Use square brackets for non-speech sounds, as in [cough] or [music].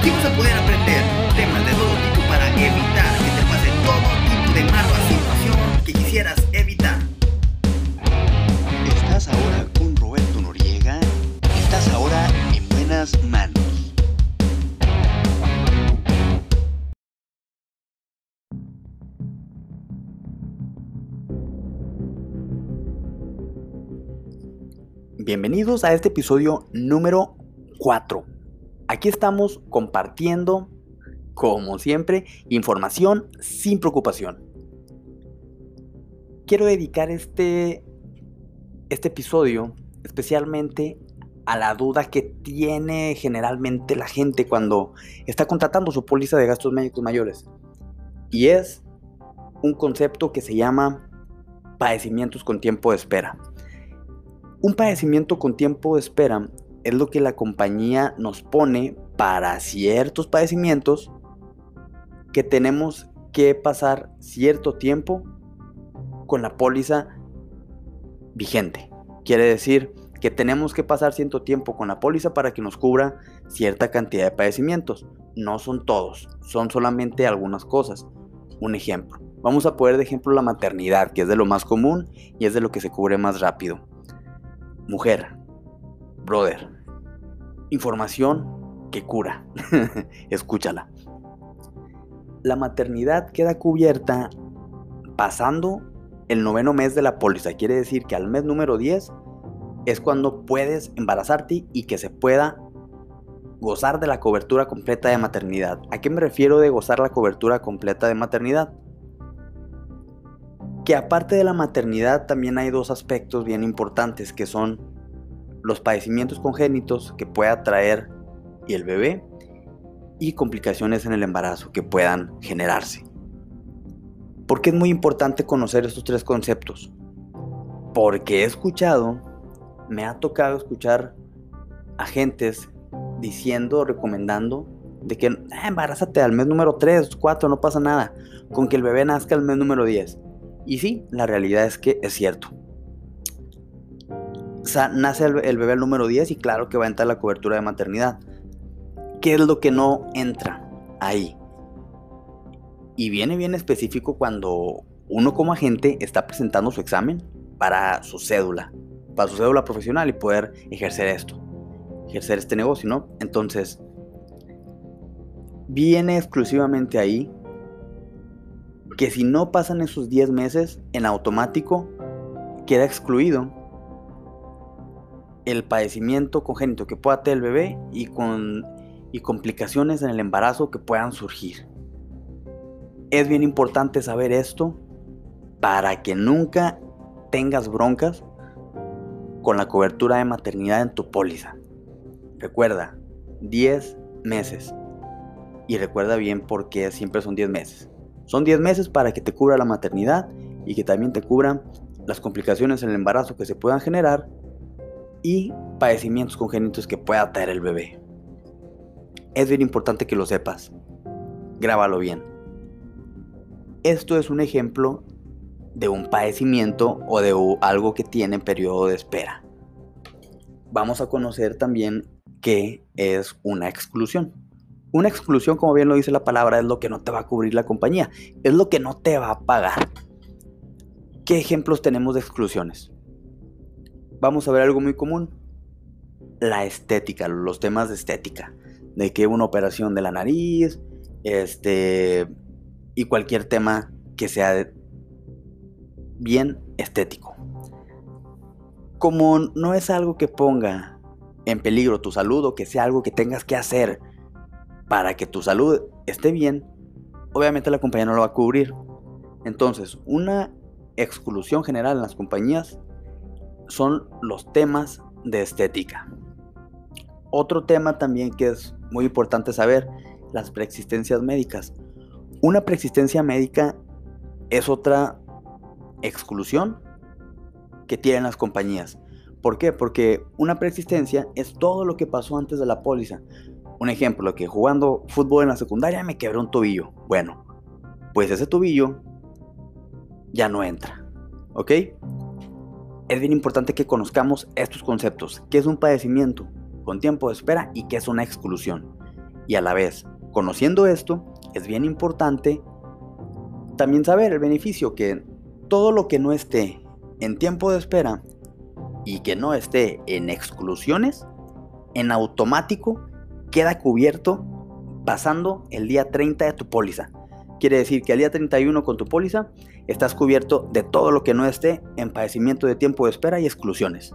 Aquí vas a poder aprender temas de todo tipo para evitar que te pase todo tipo de mala situación que quisieras evitar. Estás ahora con Roberto Noriega. Estás ahora en buenas manos. Bienvenidos a este episodio número 4. Aquí estamos compartiendo, como siempre, información sin preocupación. Quiero dedicar este, este episodio especialmente a la duda que tiene generalmente la gente cuando está contratando su póliza de gastos médicos mayores. Y es un concepto que se llama padecimientos con tiempo de espera. Un padecimiento con tiempo de espera es lo que la compañía nos pone para ciertos padecimientos que tenemos que pasar cierto tiempo con la póliza vigente. Quiere decir que tenemos que pasar cierto tiempo con la póliza para que nos cubra cierta cantidad de padecimientos. No son todos, son solamente algunas cosas. Un ejemplo. Vamos a poner de ejemplo la maternidad, que es de lo más común y es de lo que se cubre más rápido. Mujer, brother, información que cura. [laughs] Escúchala. La maternidad queda cubierta pasando el noveno mes de la póliza. Quiere decir que al mes número 10 es cuando puedes embarazarte y que se pueda gozar de la cobertura completa de maternidad. ¿A qué me refiero de gozar la cobertura completa de maternidad? Que aparte de la maternidad también hay dos aspectos bien importantes que son los padecimientos congénitos que pueda traer el bebé y complicaciones en el embarazo que puedan generarse. ¿Por qué es muy importante conocer estos tres conceptos? Porque he escuchado, me ha tocado escuchar agentes diciendo, recomendando, de que ah, embarázate al mes número 3, 4, no pasa nada, con que el bebé nazca al mes número 10. Y sí, la realidad es que es cierto. Nace el, el bebé al número 10 y claro que va a entrar la cobertura de maternidad. ¿Qué es lo que no entra ahí? Y viene bien específico cuando uno como agente está presentando su examen para su cédula, para su cédula profesional y poder ejercer esto, ejercer este negocio, ¿no? Entonces, viene exclusivamente ahí que si no pasan esos 10 meses, en automático queda excluido el padecimiento congénito que pueda tener el bebé y, con, y complicaciones en el embarazo que puedan surgir. Es bien importante saber esto para que nunca tengas broncas con la cobertura de maternidad en tu póliza. Recuerda, 10 meses. Y recuerda bien por qué siempre son 10 meses. Son 10 meses para que te cubra la maternidad y que también te cubran las complicaciones en el embarazo que se puedan generar y padecimientos congénitos que pueda traer el bebé. Es bien importante que lo sepas. Grábalo bien. Esto es un ejemplo de un padecimiento o de algo que tiene periodo de espera. Vamos a conocer también qué es una exclusión. Una exclusión, como bien lo dice la palabra, es lo que no te va a cubrir la compañía, es lo que no te va a pagar. ¿Qué ejemplos tenemos de exclusiones? Vamos a ver algo muy común. La estética, los temas de estética. De que una operación de la nariz, este, y cualquier tema que sea bien estético. Como no es algo que ponga en peligro tu salud o que sea algo que tengas que hacer para que tu salud esté bien, obviamente la compañía no lo va a cubrir. Entonces, una exclusión general en las compañías son los temas de estética. Otro tema también que es muy importante saber, las preexistencias médicas. Una preexistencia médica es otra exclusión que tienen las compañías. ¿Por qué? Porque una preexistencia es todo lo que pasó antes de la póliza. Un ejemplo, que jugando fútbol en la secundaria me quebré un tobillo. Bueno, pues ese tobillo ya no entra. ¿Ok? Es bien importante que conozcamos estos conceptos. ¿Qué es un padecimiento con tiempo de espera y qué es una exclusión? Y a la vez, conociendo esto, es bien importante también saber el beneficio que todo lo que no esté en tiempo de espera y que no esté en exclusiones, en automático queda cubierto pasando el día 30 de tu póliza. Quiere decir que al día 31 con tu póliza estás cubierto de todo lo que no esté en padecimiento de tiempo de espera y exclusiones.